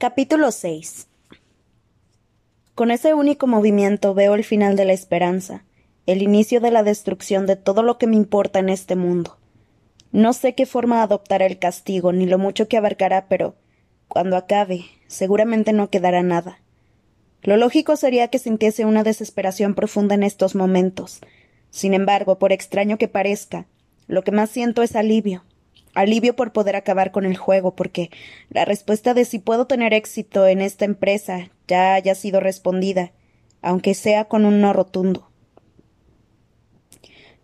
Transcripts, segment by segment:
Capítulo 6 Con ese único movimiento veo el final de la esperanza, el inicio de la destrucción de todo lo que me importa en este mundo. No sé qué forma adoptará el castigo, ni lo mucho que abarcará, pero cuando acabe, seguramente no quedará nada. Lo lógico sería que sintiese una desesperación profunda en estos momentos. Sin embargo, por extraño que parezca, lo que más siento es alivio. Alivio por poder acabar con el juego, porque la respuesta de si puedo tener éxito en esta empresa ya haya sido respondida, aunque sea con un no rotundo.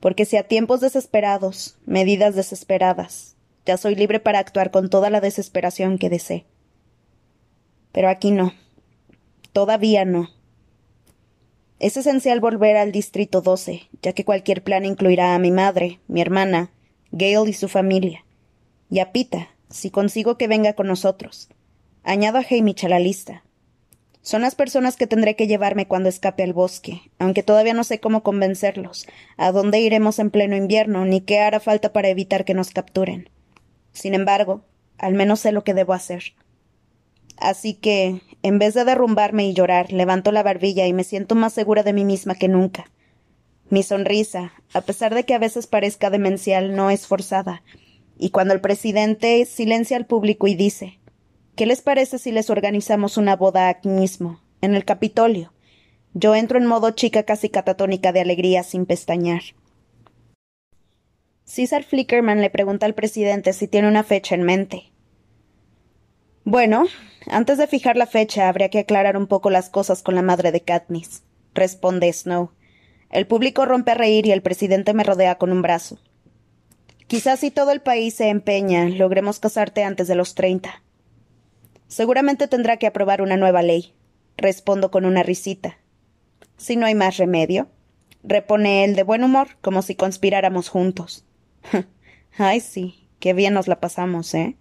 Porque si a tiempos desesperados, medidas desesperadas, ya soy libre para actuar con toda la desesperación que desee. Pero aquí no. Todavía no. Es esencial volver al Distrito 12, ya que cualquier plan incluirá a mi madre, mi hermana, Gail y su familia, y a Pita, si consigo que venga con nosotros. Añado a Hamish a la lista. Son las personas que tendré que llevarme cuando escape al bosque, aunque todavía no sé cómo convencerlos, a dónde iremos en pleno invierno, ni qué hará falta para evitar que nos capturen. Sin embargo, al menos sé lo que debo hacer. Así que, en vez de derrumbarme y llorar, levanto la barbilla y me siento más segura de mí misma que nunca. Mi sonrisa, a pesar de que a veces parezca demencial, no es forzada. Y cuando el presidente silencia al público y dice ¿Qué les parece si les organizamos una boda aquí mismo, en el Capitolio? Yo entro en modo chica casi catatónica de alegría sin pestañear. César Flickerman le pregunta al presidente si tiene una fecha en mente. Bueno, antes de fijar la fecha habría que aclarar un poco las cosas con la madre de Katniss, responde Snow. El público rompe a reír y el presidente me rodea con un brazo. Quizás si todo el país se empeña, logremos casarte antes de los treinta. Seguramente tendrá que aprobar una nueva ley, respondo con una risita. Si no hay más remedio, repone él de buen humor, como si conspiráramos juntos. Ay, sí, qué bien nos la pasamos, ¿eh?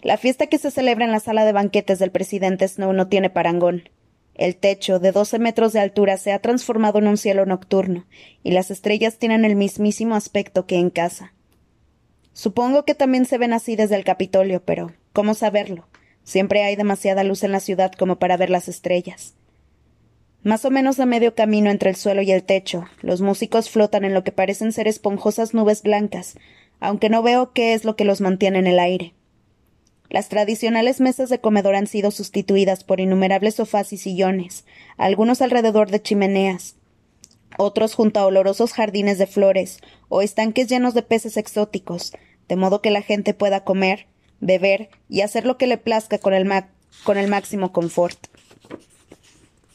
La fiesta que se celebra en la sala de banquetes del presidente Snow no tiene parangón. El techo, de doce metros de altura, se ha transformado en un cielo nocturno, y las estrellas tienen el mismísimo aspecto que en casa. Supongo que también se ven así desde el Capitolio, pero ¿cómo saberlo? Siempre hay demasiada luz en la ciudad como para ver las estrellas. Más o menos a medio camino entre el suelo y el techo, los músicos flotan en lo que parecen ser esponjosas nubes blancas, aunque no veo qué es lo que los mantiene en el aire. Las tradicionales mesas de comedor han sido sustituidas por innumerables sofás y sillones, algunos alrededor de chimeneas, otros junto a olorosos jardines de flores o estanques llenos de peces exóticos, de modo que la gente pueda comer, beber y hacer lo que le plazca con el, con el máximo confort.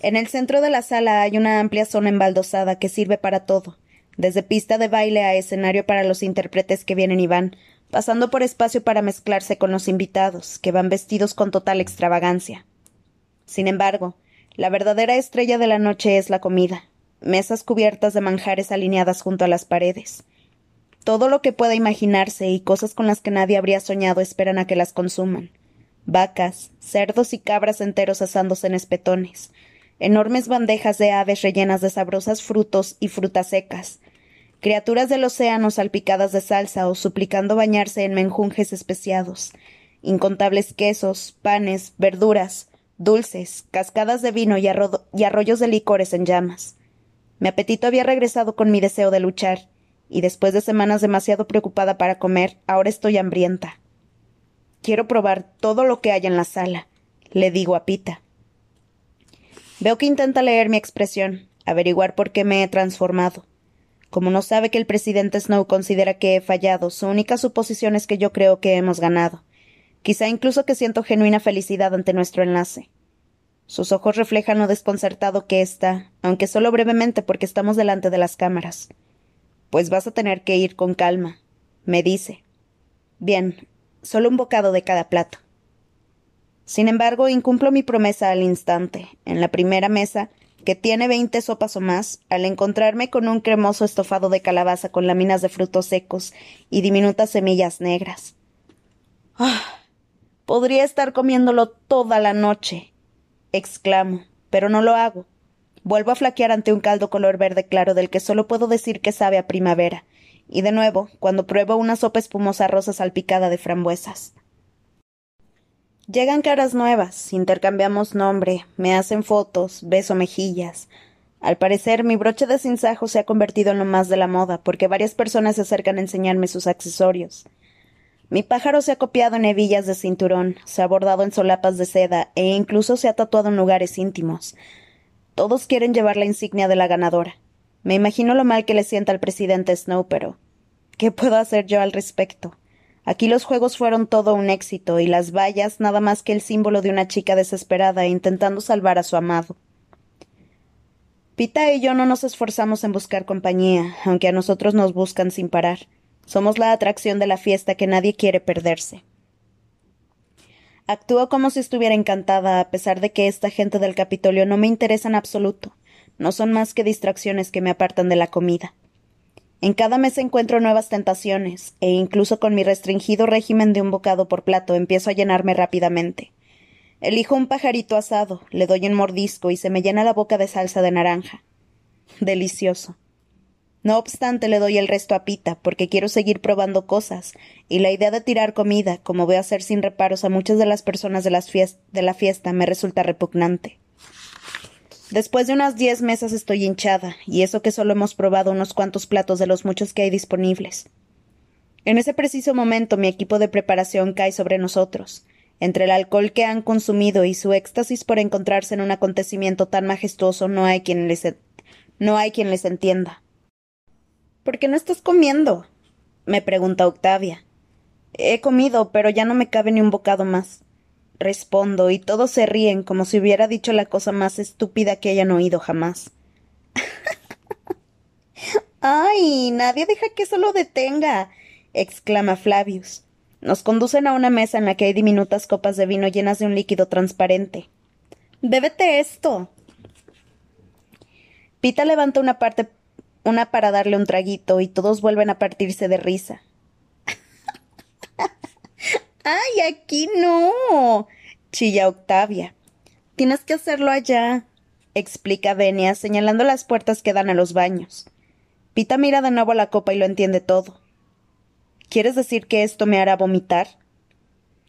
En el centro de la sala hay una amplia zona embaldosada que sirve para todo, desde pista de baile a escenario para los intérpretes que vienen y van, pasando por espacio para mezclarse con los invitados, que van vestidos con total extravagancia. Sin embargo, la verdadera estrella de la noche es la comida, mesas cubiertas de manjares alineadas junto a las paredes. Todo lo que pueda imaginarse y cosas con las que nadie habría soñado esperan a que las consuman. Vacas, cerdos y cabras enteros asándose en espetones, enormes bandejas de aves rellenas de sabrosos frutos y frutas secas, criaturas del océano salpicadas de salsa o suplicando bañarse en menjunjes especiados, incontables quesos, panes, verduras, dulces, cascadas de vino y, y, arroyos de licores en llamas. Mi apetito había regresado con mi deseo de luchar, y después de semanas demasiado preocupada para comer, ahora estoy hambrienta. Quiero probar todo lo que hay en la sala, le digo a Pita. Veo que intenta leer mi expresión, averiguar por qué me he transformado. Como no sabe que el presidente Snow considera que he fallado, su única suposición es que yo creo que hemos ganado. Quizá incluso que siento genuina felicidad ante nuestro enlace. Sus ojos reflejan lo desconcertado que está, aunque solo brevemente porque estamos delante de las cámaras. Pues vas a tener que ir con calma, me dice. Bien, solo un bocado de cada plato. Sin embargo, incumplo mi promesa al instante. En la primera mesa, que tiene veinte sopas o más, al encontrarme con un cremoso estofado de calabaza con láminas de frutos secos y diminutas semillas negras. ¡Ah! Podría estar comiéndolo toda la noche. exclamo, pero no lo hago. Vuelvo a flaquear ante un caldo color verde claro del que solo puedo decir que sabe a primavera, y de nuevo, cuando pruebo una sopa espumosa rosa salpicada de frambuesas. Llegan caras nuevas, intercambiamos nombre, me hacen fotos, beso mejillas. Al parecer, mi broche de cinzajo se ha convertido en lo más de la moda, porque varias personas se acercan a enseñarme sus accesorios. Mi pájaro se ha copiado en hebillas de cinturón, se ha bordado en solapas de seda e incluso se ha tatuado en lugares íntimos. Todos quieren llevar la insignia de la ganadora. Me imagino lo mal que le sienta al presidente Snow, pero ¿qué puedo hacer yo al respecto? Aquí los juegos fueron todo un éxito y las vallas nada más que el símbolo de una chica desesperada intentando salvar a su amado. Pita y yo no nos esforzamos en buscar compañía, aunque a nosotros nos buscan sin parar. Somos la atracción de la fiesta que nadie quiere perderse. Actúo como si estuviera encantada, a pesar de que esta gente del Capitolio no me interesa en absoluto. No son más que distracciones que me apartan de la comida. En cada mes encuentro nuevas tentaciones, e incluso con mi restringido régimen de un bocado por plato empiezo a llenarme rápidamente. Elijo un pajarito asado, le doy un mordisco y se me llena la boca de salsa de naranja. Delicioso. No obstante, le doy el resto a Pita, porque quiero seguir probando cosas, y la idea de tirar comida, como veo hacer sin reparos a muchas de las personas de, la fiesta, me resulta repugnante. Después de unas diez mesas estoy hinchada, y eso que solo hemos probado unos cuantos platos de los muchos que hay disponibles. En ese preciso momento mi equipo de preparación cae sobre nosotros. Entre el alcohol que han consumido y su éxtasis por encontrarse en un acontecimiento tan majestuoso no hay quien les, no hay quien les entienda. ¿Por qué no estás comiendo? me pregunta Octavia. He comido, pero ya no me cabe ni un bocado más. Respondo, y todos se ríen como si hubiera dicho la cosa más estúpida que hayan oído jamás. ¡Ay! Nadie deja que eso lo detenga. exclama Flavius. Nos conducen a una mesa en la que hay diminutas copas de vino llenas de un líquido transparente. Bébete esto. Pita levanta una parte una para darle un traguito y todos vuelven a partirse de risa. ¡Ay, aquí no! chilla Octavia. Tienes que hacerlo allá, explica Venia, señalando las puertas que dan a los baños. Pita mira de nuevo la copa y lo entiende todo. ¿Quieres decir que esto me hará vomitar?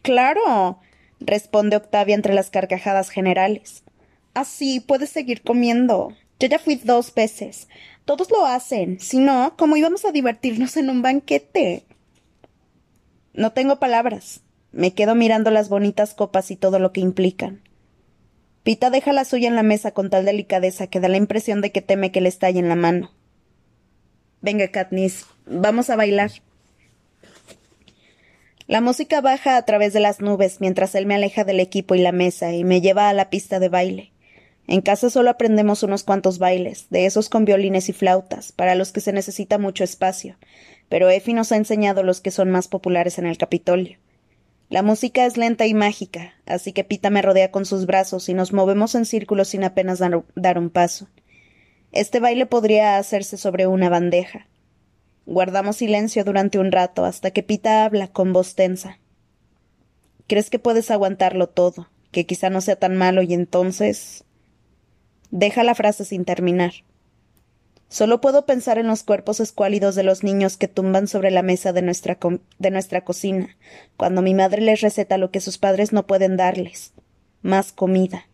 Claro, responde Octavia entre las carcajadas generales. Así puedes seguir comiendo. Yo ya fui dos veces. Todos lo hacen. Si no, ¿cómo íbamos a divertirnos en un banquete? No tengo palabras. Me quedo mirando las bonitas copas y todo lo que implican. Pita deja la suya en la mesa con tal delicadeza que da la impresión de que teme que le estalle en la mano. Venga, Katniss, vamos a bailar. La música baja a través de las nubes mientras él me aleja del equipo y la mesa y me lleva a la pista de baile. En casa solo aprendemos unos cuantos bailes, de esos con violines y flautas, para los que se necesita mucho espacio, pero Effie nos ha enseñado los que son más populares en el Capitolio. La música es lenta y mágica, así que Pita me rodea con sus brazos y nos movemos en círculos sin apenas dar, dar un paso. Este baile podría hacerse sobre una bandeja. Guardamos silencio durante un rato hasta que Pita habla con voz tensa. ¿Crees que puedes aguantarlo todo? Que quizá no sea tan malo y entonces. Deja la frase sin terminar. Solo puedo pensar en los cuerpos escuálidos de los niños que tumban sobre la mesa de nuestra, de nuestra cocina, cuando mi madre les receta lo que sus padres no pueden darles más comida.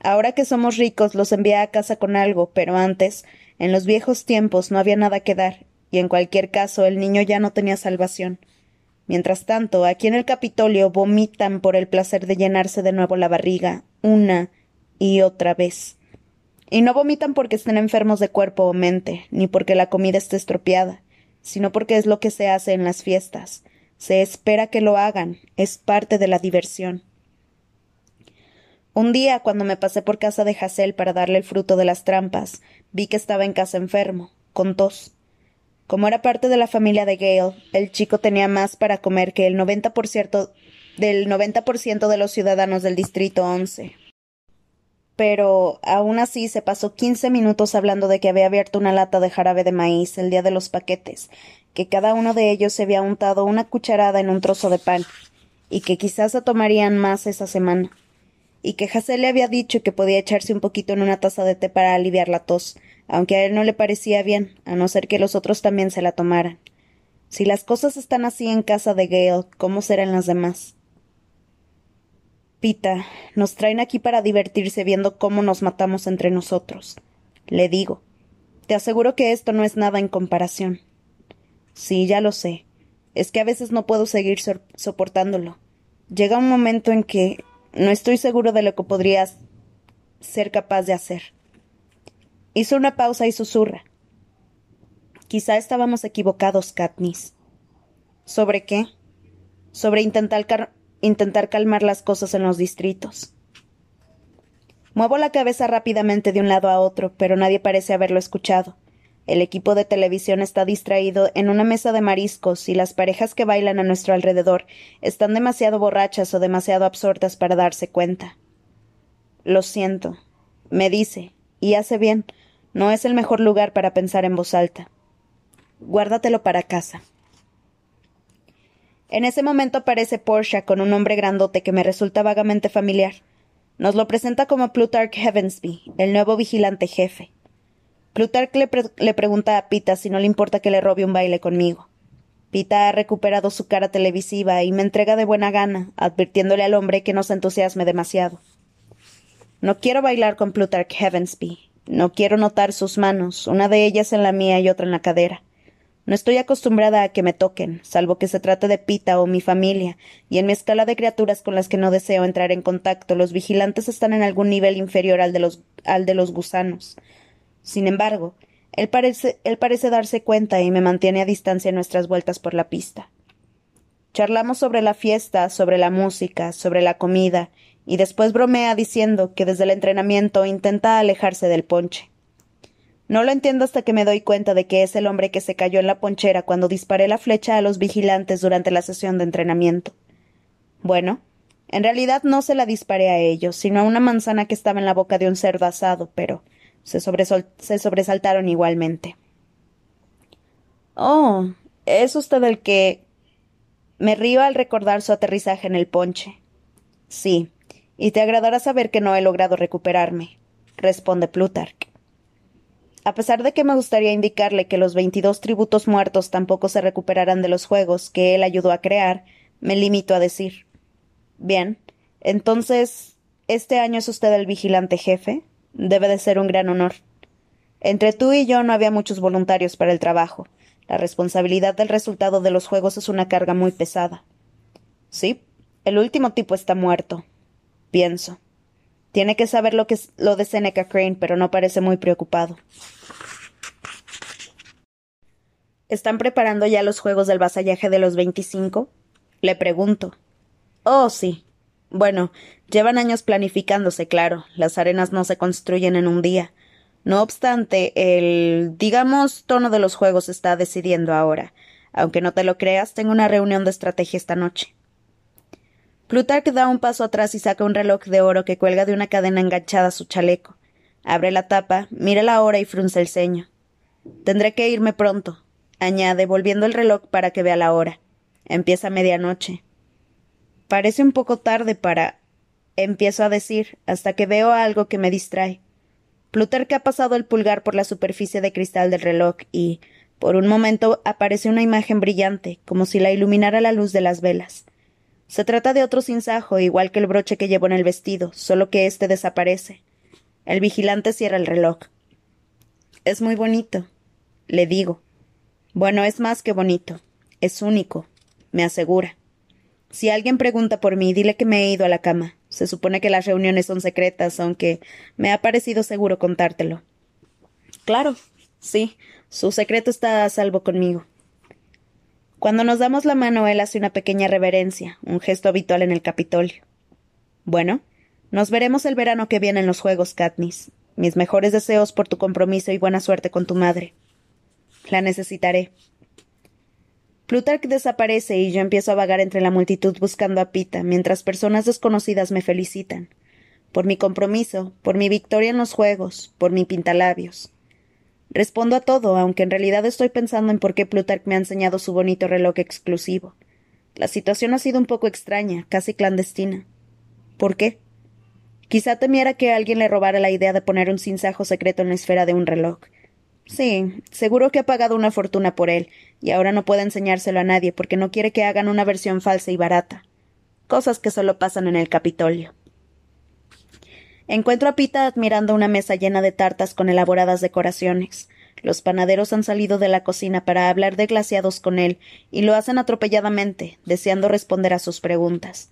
Ahora que somos ricos los envía a casa con algo, pero antes, en los viejos tiempos, no había nada que dar, y en cualquier caso el niño ya no tenía salvación. Mientras tanto, aquí en el Capitolio vomitan por el placer de llenarse de nuevo la barriga, una y otra vez. Y no vomitan porque estén enfermos de cuerpo o mente, ni porque la comida esté estropeada, sino porque es lo que se hace en las fiestas. Se espera que lo hagan, es parte de la diversión. Un día, cuando me pasé por casa de Hassel para darle el fruto de las trampas, vi que estaba en casa enfermo, con tos. Como era parte de la familia de Gale, el chico tenía más para comer que el 90% del 90% de los ciudadanos del Distrito 11 pero aún así se pasó quince minutos hablando de que había abierto una lata de jarabe de maíz el día de los paquetes, que cada uno de ellos se había untado una cucharada en un trozo de pan, y que quizás se tomarían más esa semana, y que Hassel le había dicho que podía echarse un poquito en una taza de té para aliviar la tos, aunque a él no le parecía bien, a no ser que los otros también se la tomaran. Si las cosas están así en casa de Gale, ¿cómo serán las demás? Pita, nos traen aquí para divertirse viendo cómo nos matamos entre nosotros. Le digo. Te aseguro que esto no es nada en comparación. Sí, ya lo sé. Es que a veces no puedo seguir soportándolo. Llega un momento en que no estoy seguro de lo que podrías ser capaz de hacer. Hizo una pausa y susurra. Quizá estábamos equivocados, Katniss. ¿Sobre qué? Sobre intentar, intentar calmar las cosas en los distritos. Muevo la cabeza rápidamente de un lado a otro, pero nadie parece haberlo escuchado. El equipo de televisión está distraído en una mesa de mariscos y las parejas que bailan a nuestro alrededor están demasiado borrachas o demasiado absortas para darse cuenta. Lo siento, me dice, y hace bien, no es el mejor lugar para pensar en voz alta. Guárdatelo para casa. En ese momento aparece Portia con un hombre grandote que me resulta vagamente familiar. Nos lo presenta como Plutarch Heavensby, el nuevo vigilante jefe. Plutarch le, pregunta a Pita si no le importa que le robe un baile conmigo. Pita ha recuperado su cara televisiva y me entrega de buena gana, advirtiéndole al hombre que no se entusiasme demasiado. No quiero bailar con Plutarch Heavensby. No quiero notar sus manos, una de ellas en la mía y otra en la cadera. No estoy acostumbrada a que me toquen, salvo que se trate de Pita o mi familia, y en mi escala de criaturas con las que no deseo entrar en contacto, los vigilantes están en algún nivel inferior al de los, al de los gusanos. Sin embargo, él parece, él parece darse cuenta y me mantiene a distancia en nuestras vueltas por la pista. Charlamos sobre la fiesta, sobre la música, sobre la comida, y después bromea diciendo que desde el entrenamiento intenta alejarse del ponche. No lo entiendo hasta que me doy cuenta de que es el hombre que se cayó en la ponchera cuando disparé la flecha a los vigilantes durante la sesión de entrenamiento. Bueno, en realidad no se la disparé a ellos, sino a una manzana que estaba en la boca de un cerdo asado, pero se, sobresaltaron igualmente. Oh, es usted el que. Me río al recordar su aterrizaje en el ponche. Sí, y te agradará saber que no he logrado recuperarme, responde Plutarch. A pesar de que me gustaría indicarle que los veintidós tributos muertos tampoco se recuperarán de los juegos que él ayudó a crear, me limito a decir. Bien, entonces, ¿este año es usted el vigilante jefe? Debe de ser un gran honor. Entre tú y yo no había muchos voluntarios para el trabajo. La responsabilidad del resultado de los juegos es una carga muy pesada. Sí, el último tipo está muerto. Pienso. Tiene que saber lo que es lo de Seneca Crane, pero no parece muy preocupado. ¿Están preparando ya los juegos del vasallaje de los veinticinco? Le pregunto. Oh, sí. Bueno, llevan años planificándose, claro. Las arenas no se construyen en un día. No obstante, el, digamos, tono de los juegos está decidiendo ahora. Aunque no te lo creas, tengo una reunión de estrategia esta noche. Plutarch da un paso atrás y saca un reloj de oro que cuelga de una cadena enganchada a su chaleco. Abre la tapa, mira la hora y frunce el ceño. Tendré que irme pronto, añade, volviendo el reloj para que vea la hora. Empieza medianoche. Parece un poco tarde para. empiezo a decir, hasta que veo algo que me distrae. Plutarch ha pasado el pulgar por la superficie de cristal del reloj y, por un momento, aparece una imagen brillante, como si la iluminara la luz de las velas. Se trata de otro sinsajo, igual que el broche que llevo en el vestido, solo que éste desaparece. El vigilante cierra el reloj. Es muy bonito, le digo. Bueno, es más que bonito. Es único, me asegura. Si alguien pregunta por mí, dile que me he ido a la cama. Se supone que las reuniones son secretas, aunque me ha parecido seguro contártelo. Claro, sí, su secreto está a salvo conmigo. Cuando nos damos la mano, él hace una pequeña reverencia, un gesto habitual en el Capitolio. Bueno, nos veremos el verano que viene en los Juegos, Katniss. Mis mejores deseos por tu compromiso y buena suerte con tu madre. La necesitaré. Plutarch desaparece y yo empiezo a vagar entre la multitud buscando a Pita, mientras personas desconocidas me felicitan. Por mi compromiso, por mi victoria en los juegos, por mi pintalabios. Respondo a todo, aunque en realidad estoy pensando en por qué Plutarch me ha enseñado su bonito reloj exclusivo. La situación ha sido un poco extraña, casi clandestina. ¿Por qué? Quizá temiera que alguien le robara la idea de poner un sinsajo secreto en la esfera de un reloj. Sí, seguro que ha pagado una fortuna por él, y ahora no puede enseñárselo a nadie porque no quiere que hagan una versión falsa y barata. cosas que solo pasan en el Capitolio. Encuentro a Pita admirando una mesa llena de tartas con elaboradas decoraciones. Los panaderos han salido de la cocina para hablar de glaciados con él, y lo hacen atropelladamente, deseando responder a sus preguntas.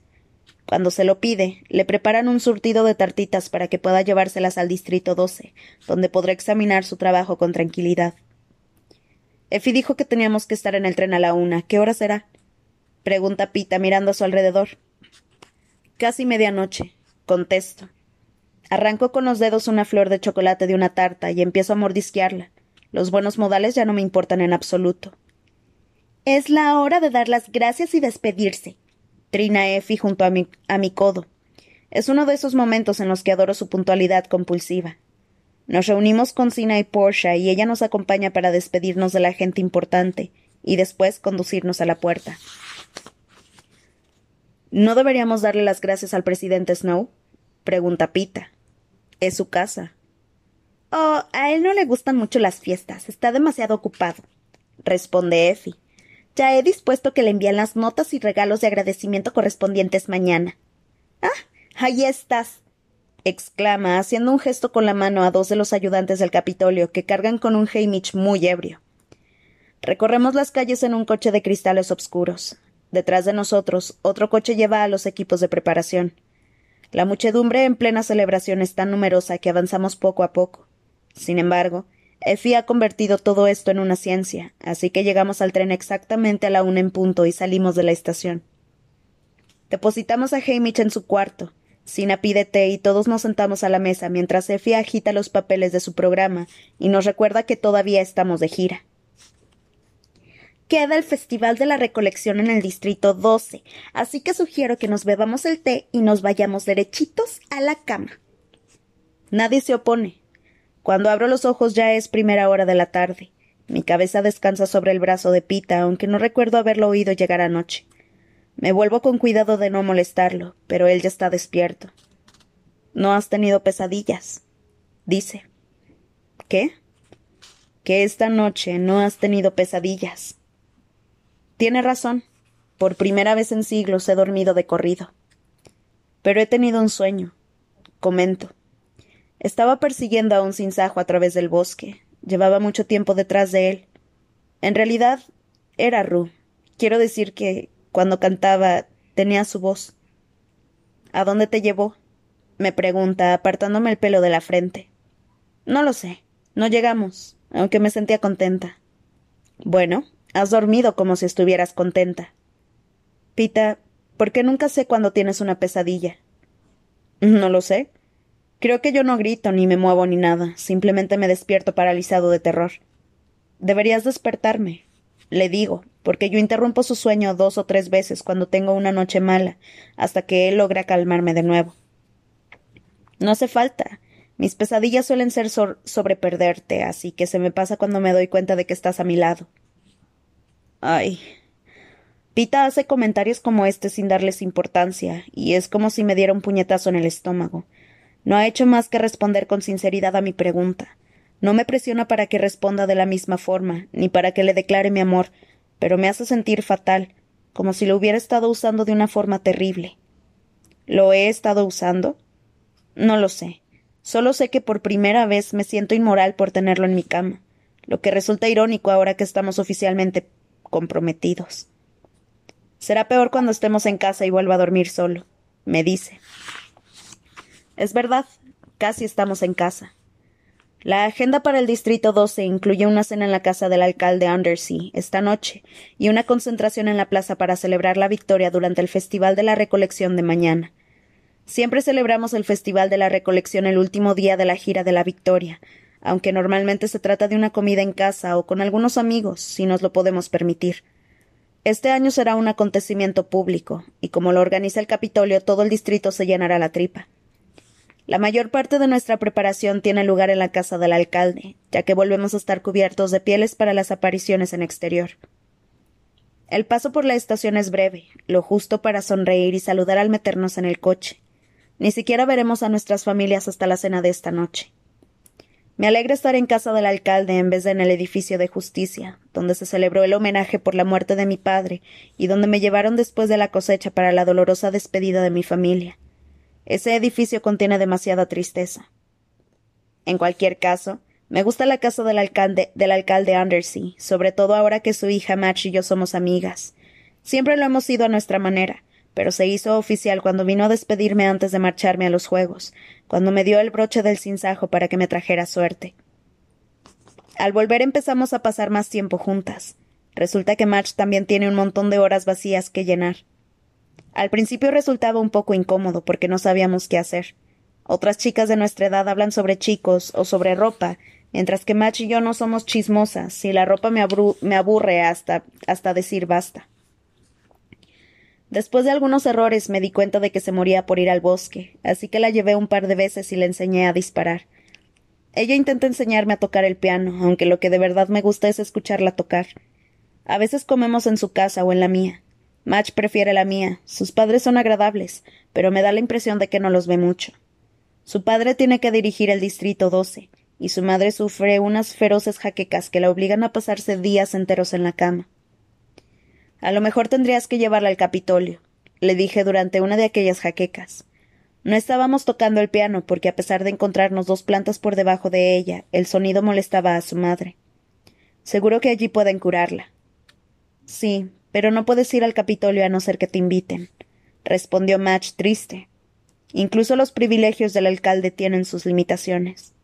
Cuando se lo pide, le preparan un surtido de tartitas para que pueda llevárselas al Distrito 12, donde podrá examinar su trabajo con tranquilidad. Effie dijo que teníamos que estar en el tren a la una. ¿Qué hora será? Pregunta Pita mirando a su alrededor. Casi medianoche. Contesto. Arranco con los dedos una flor de chocolate de una tarta y empiezo a mordisquearla. Los buenos modales ya no me importan en absoluto. Es la hora de dar las gracias y despedirse, trina Effie junto a mi, a mi codo. Es uno de esos momentos en los que adoro su puntualidad compulsiva. Nos reunimos con Sina y Portia y ella nos acompaña para despedirnos de la gente importante y después conducirnos a la puerta. ¿No deberíamos darle las gracias al presidente Snow? pregunta Pita. Es su casa. Oh, a él no le gustan mucho las fiestas. Está demasiado ocupado. responde Effie. Ya he dispuesto que le envíen las notas y regalos de agradecimiento correspondientes mañana. Ah, ahí estás. exclama, haciendo un gesto con la mano a dos de los ayudantes del Capitolio que cargan con un Hamish muy ebrio. Recorremos las calles en un coche de cristales oscuros. Detrás de nosotros, otro coche lleva a los equipos de preparación. La muchedumbre en plena celebración es tan numerosa que avanzamos poco a poco. Sin embargo, Effie ha convertido todo esto en una ciencia, así que llegamos al tren exactamente a la una en punto y salimos de la estación. Depositamos a Hamish en su cuarto. Sina pide té y todos nos sentamos a la mesa mientras Effie agita los papeles de su programa y nos recuerda que todavía estamos de gira queda el Festival de la Recolección en el Distrito 12, así que sugiero que nos bebamos el té y nos vayamos derechitos a la cama. Nadie se opone. Cuando abro los ojos ya es primera hora de la tarde. Mi cabeza descansa sobre el brazo de Pita, aunque no recuerdo haberlo oído llegar anoche. Me vuelvo con cuidado de no molestarlo, pero él ya está despierto. No has tenido pesadillas, dice. ¿Qué? Que esta noche no has tenido pesadillas. Tiene razón. Por primera vez en siglos he dormido de corrido. Pero he tenido un sueño. Comento. Estaba persiguiendo a un sinsajo a través del bosque. Llevaba mucho tiempo detrás de él. En realidad, era Ru. Quiero decir que, cuando cantaba, tenía su voz. ¿A dónde te llevó? me pregunta, apartándome el pelo de la frente. No lo sé. No llegamos, aunque me sentía contenta. Bueno, Has dormido como si estuvieras contenta. Pita, ¿por qué nunca sé cuando tienes una pesadilla? No lo sé. Creo que yo no grito, ni me muevo, ni nada. Simplemente me despierto paralizado de terror. Deberías despertarme, le digo, porque yo interrumpo su sueño dos o tres veces cuando tengo una noche mala, hasta que él logra calmarme de nuevo. No hace falta. Mis pesadillas suelen ser sobre perderte, así que se me pasa cuando me doy cuenta de que estás a mi lado. Ay. Pita hace comentarios como este sin darles importancia, y es como si me diera un puñetazo en el estómago. No ha hecho más que responder con sinceridad a mi pregunta. No me presiona para que responda de la misma forma, ni para que le declare mi amor, pero me hace sentir fatal, como si lo hubiera estado usando de una forma terrible. ¿Lo he estado usando? No lo sé. Solo sé que por primera vez me siento inmoral por tenerlo en mi cama, lo que resulta irónico ahora que estamos oficialmente comprometidos. Será peor cuando estemos en casa y vuelva a dormir solo, me dice. Es verdad, casi estamos en casa. La agenda para el Distrito 12 incluye una cena en la casa del alcalde Undersea esta noche y una concentración en la plaza para celebrar la victoria durante el Festival de la Recolección de mañana. Siempre celebramos el Festival de la Recolección el último día de la gira de la Victoria, aunque normalmente se trata de una comida en casa o con algunos amigos, si nos lo podemos permitir. Este año será un acontecimiento público, y como lo organiza el Capitolio, todo el distrito se llenará la tripa. La mayor parte de nuestra preparación tiene lugar en la casa del alcalde, ya que volvemos a estar cubiertos de pieles para las apariciones en exterior. El paso por la estación es breve, lo justo para sonreír y saludar al meternos en el coche. Ni siquiera veremos a nuestras familias hasta la cena de esta noche. Me alegra estar en casa del alcalde en vez de en el edificio de justicia, donde se celebró el homenaje por la muerte de mi padre y donde me llevaron después de la cosecha para la dolorosa despedida de mi familia. Ese edificio contiene demasiada tristeza. En cualquier caso, me gusta la casa del alcalde, del alcalde Undersea, sobre todo ahora que su hija Match y yo somos amigas. Siempre lo hemos sido a nuestra manera, pero se hizo oficial cuando vino a despedirme antes de marcharme a los juegos, cuando me dio el broche del sinsajo para que me trajera suerte. Al volver empezamos a pasar más tiempo juntas. Resulta que Match también tiene un montón de horas vacías que llenar. Al principio resultaba un poco incómodo porque no sabíamos qué hacer. Otras chicas de nuestra edad hablan sobre chicos o sobre ropa, mientras que Match y yo no somos chismosas y la ropa me, me aburre hasta, hasta decir basta. Después de algunos errores me di cuenta de que se moría por ir al bosque, así que la llevé un par de veces y le enseñé a disparar. Ella intenta enseñarme a tocar el piano, aunque lo que de verdad me gusta es escucharla tocar. A veces comemos en su casa o en la mía. Match prefiere la mía. Sus padres son agradables, pero me da la impresión de que no los ve mucho. Su padre tiene que dirigir el distrito 12, y su madre sufre unas feroces jaquecas que la obligan a pasarse días enteros en la cama. A lo mejor tendrías que llevarla al Capitolio, le dije durante una de aquellas jaquecas. No estábamos tocando el piano porque a pesar de encontrarnos dos plantas por debajo de ella, el sonido molestaba a su madre. Seguro que allí pueden curarla. Sí, pero no puedes ir al Capitolio a no ser que te inviten, respondió Match triste. Incluso los privilegios del alcalde tienen sus limitaciones.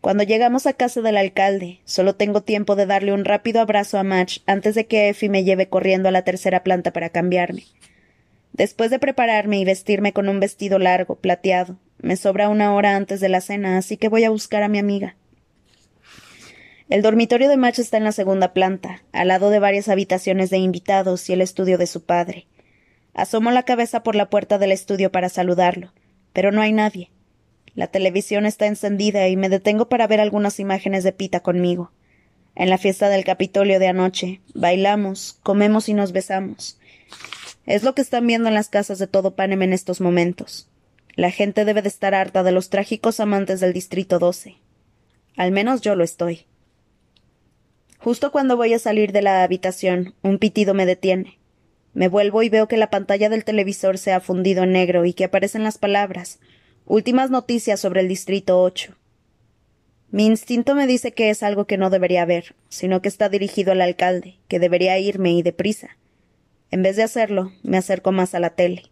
Cuando llegamos a casa del alcalde, solo tengo tiempo de darle un rápido abrazo a Match antes de que Effie me lleve corriendo a la tercera planta para cambiarme. Después de prepararme y vestirme con un vestido largo, plateado, me sobra una hora antes de la cena, así que voy a buscar a mi amiga. El dormitorio de Match está en la segunda planta, al lado de varias habitaciones de invitados y el estudio de su padre. Asomo la cabeza por la puerta del estudio para saludarlo, pero no hay nadie. La televisión está encendida y me detengo para ver algunas imágenes de Pita conmigo. En la fiesta del Capitolio de anoche, bailamos, comemos y nos besamos. Es lo que están viendo en las casas de todo Panem en estos momentos. La gente debe de estar harta de los trágicos amantes del Distrito 12. Al menos yo lo estoy. Justo cuando voy a salir de la habitación, un pitido me detiene. Me vuelvo y veo que la pantalla del televisor se ha fundido en negro y que aparecen las palabras Últimas noticias sobre el Distrito 8. Mi instinto me dice que es algo que no debería ver, sino que está dirigido al alcalde, que debería irme y deprisa. En vez de hacerlo, me acerco más a la tele.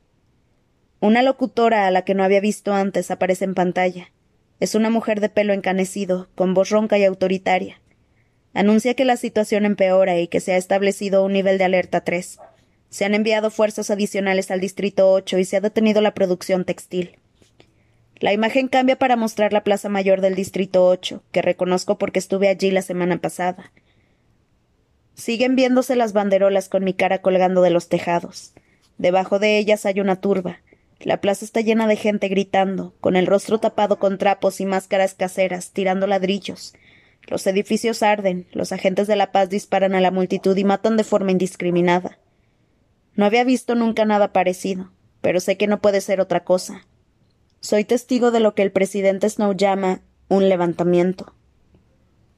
Una locutora a la que no había visto antes aparece en pantalla. Es una mujer de pelo encanecido, con voz ronca y autoritaria. Anuncia que la situación empeora y que se ha establecido un nivel de alerta 3. Se han enviado fuerzas adicionales al Distrito 8 y se ha detenido la producción textil. La imagen cambia para mostrar la Plaza Mayor del Distrito 8, que reconozco porque estuve allí la semana pasada. Siguen viéndose las banderolas con mi cara colgando de los tejados. Debajo de ellas hay una turba. La plaza está llena de gente gritando, con el rostro tapado con trapos y máscaras caseras, tirando ladrillos. Los edificios arden, los agentes de la paz disparan a la multitud y matan de forma indiscriminada. No había visto nunca nada parecido, pero sé que no puede ser otra cosa. Soy testigo de lo que el presidente Snow llama un levantamiento.